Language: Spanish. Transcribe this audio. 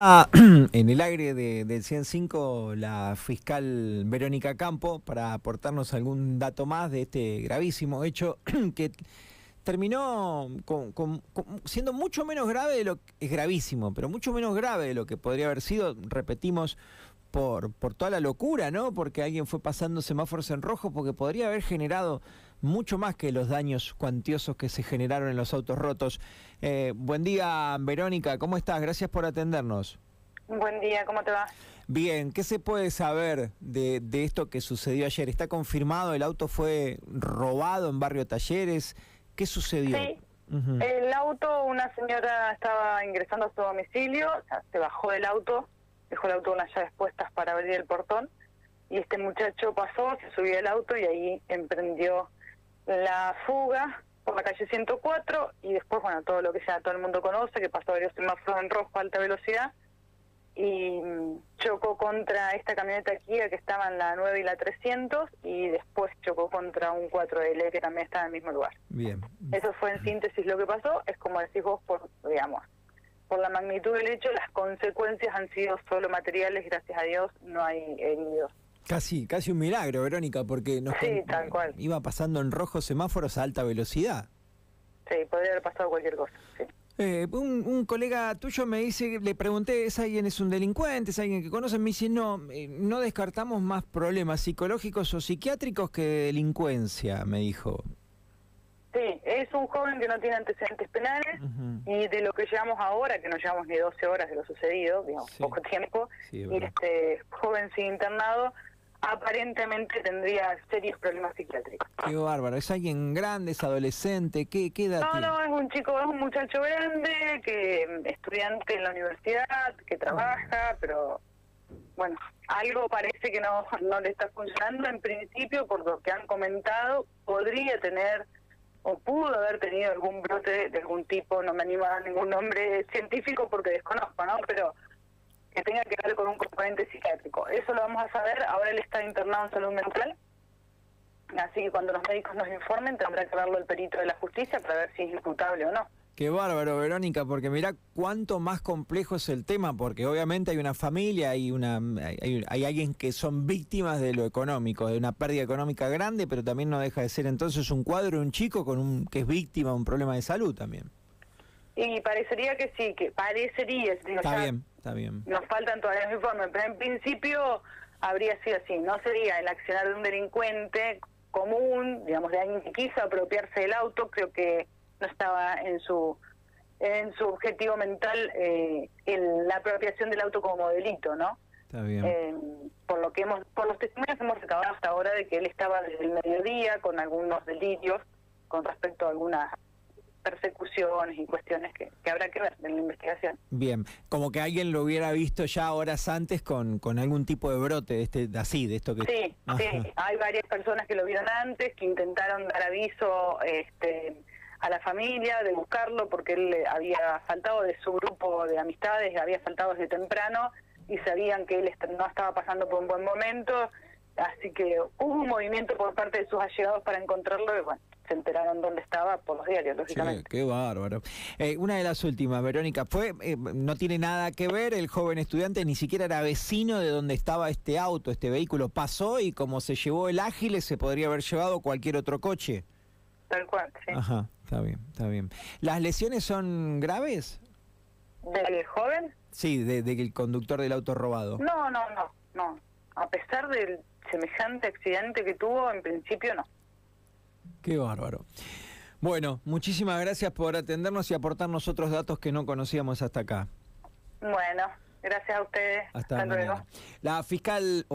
Ah, en el aire de, del 105 la fiscal Verónica Campo para aportarnos algún dato más de este gravísimo hecho que terminó con- siendo mucho menos grave de lo que es gravísimo, pero mucho menos grave de lo que podría haber sido, repetimos, por, por toda la locura, ¿no? Porque alguien fue pasando semáforos en rojo, porque podría haber generado mucho más que los daños cuantiosos que se generaron en los autos rotos. Eh, buen día, Verónica, ¿cómo estás? Gracias por atendernos. Buen día, ¿cómo te va? Bien, ¿qué se puede saber de, de esto que sucedió ayer? ¿Está confirmado? ¿El auto fue robado en Barrio Talleres? ¿Qué sucedió? Sí. El auto, una señora estaba ingresando a su domicilio, o sea, se bajó del auto, dejó el auto con las llaves puestas para abrir el portón y este muchacho pasó, se subió al auto y ahí emprendió la fuga por la calle 104 y después, bueno, todo lo que ya todo el mundo conoce, que pasó varios semáforos en rojo a alta velocidad y mm, chocó contra esta camioneta Kia que estaba en la 9 y la 300 y después chocó contra un 4L que también estaba en el mismo lugar. Bien. Eso fue en síntesis lo que pasó, es como decís vos, por, digamos, por la magnitud del hecho, las consecuencias han sido solo materiales, gracias a Dios, no hay heridos. Casi, casi un milagro, Verónica, porque nos Sí, tal cual. iba pasando en rojo semáforos a alta velocidad. Sí, podría haber pasado cualquier cosa, sí. Eh, un, un colega tuyo me dice, le pregunté, ¿es alguien, es un delincuente, es alguien que conoce? Me dice, no, eh, no descartamos más problemas psicológicos o psiquiátricos que de delincuencia, me dijo. Sí, es un joven que no tiene antecedentes penales Ujú. y de lo que llevamos ahora, que no llevamos ni 12 horas de lo sucedido, digamos, Sí. poco tiempo, Sí, y este joven sin internado aparentemente tendría serios problemas psiquiátricos. Qué bárbaro, es alguien grande, es adolescente, ¿qué, qué edad No, tiene? no, es un chico, es un muchacho grande, que mm, estudiante en la universidad, que trabaja, pero bueno, algo parece que no, no le está funcionando. En principio, por lo que han comentado, podría tener o pudo haber tenido algún brote de algún tipo, no me animo a dar ningún nombre científico porque desconozco, ¿no? Pero que tenga que ver con un componente psiquiátrico. Eso lo vamos a saber, ahora él está internado en salud mental. Así que cuando los médicos nos informen tendrá que verlo el perito de la justicia para ver si es imputable o no. Qué bárbaro, Verónica, porque mirá cuánto más complejo es el tema, porque obviamente hay una familia, hay, una, hay, hay alguien que son víctimas de lo económico, de una pérdida económica grande, pero también no deja de ser entonces un cuadro, un chico con un que es víctima de un problema de salud también. Y parecería que sí, que parecería. digo, Está bien, está bien. Nos faltan todavía los informes, pero en principio habría sido así. No sería el accionar de un delincuente común, digamos, de alguien que quiso apropiarse del auto, creo que no estaba en su en su objetivo mental eh, el- la apropiación del auto como delito, ¿no? Está bien. Eh, por lo que hemos, por los testimonios hemos recabado hasta ahora de que él estaba desde el mediodía con algunos delirios con respecto a algunas persecuciones y cuestiones que, que habrá que ver en la investigación. Bien, como que alguien lo hubiera visto ya horas antes con, con algún tipo de brote de este, de así, de esto que... Sí, Ajá. sí, hay varias personas que lo vieron antes, que intentaron dar aviso este, a la familia de buscarlo porque él eh, había faltado de su grupo de amistades, había faltado desde temprano y sabían que él no estaba pasando por un buen momento, así que hubo un movimiento por parte de sus allegados para encontrarlo y bueno, se enteraron dónde estaba por los diarios, lógicamente. qué bárbaro. Eh, una de las últimas, Verónica, fue eh, no tiene nada que ver, el joven estudiante ni siquiera era vecino de donde estaba este auto, este vehículo pasó y como se llevó el ágil se podría haber llevado cualquier otro coche. Tal cual, sí. Ajá, está bien, está bien. ¿Las lesiones son graves? ¿Del joven? Sí, de- del conductor del auto robado. No, no, no, no. A pesar del semejante accidente que tuvo, en principio no. Qué bárbaro. Bueno, muchísimas gracias por atendernos y aportarnos otros datos que no conocíamos hasta acá. Bueno, gracias a ustedes. Hasta, luego. mañana. La fiscal